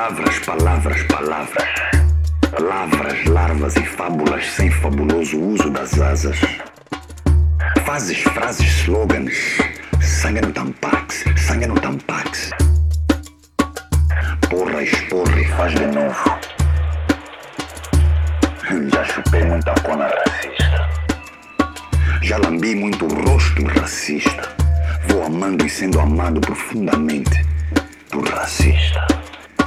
Palavras, palavras, palavras. Palavras, larvas e fábulas sem fabuloso uso das asas. Fazes, frases, slogans. Sangue no tampax, sangue no tampax. Porra, esporra e faz de novo. Já chupei muita cona racista. Já lambi muito rosto racista. Vou amando e sendo amado profundamente por racista.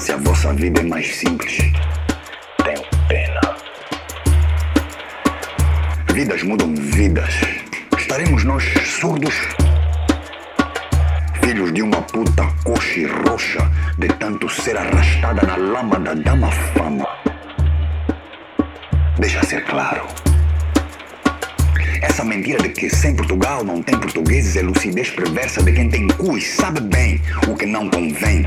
Se a vossa vida é mais simples, tenho pena. Vidas mudam vidas. Estaremos nós surdos? Filhos de uma puta coxa e roxa, de tanto ser arrastada na lama da dama fama. Deixa ser claro. Essa mentira de que sem Portugal não tem portugueses é lucidez perversa de quem tem cu e sabe bem o que não convém.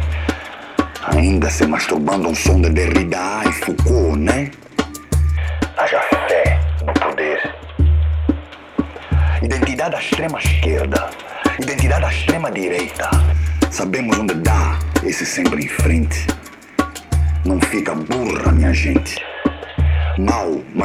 Ainda se masturbando um som de Derrida e Foucault, né? Haja fé no poder. Identidade à extrema esquerda, identidade à extrema direita. Sabemos onde dá esse sempre em frente. Não fica burra, minha gente. Mal, mas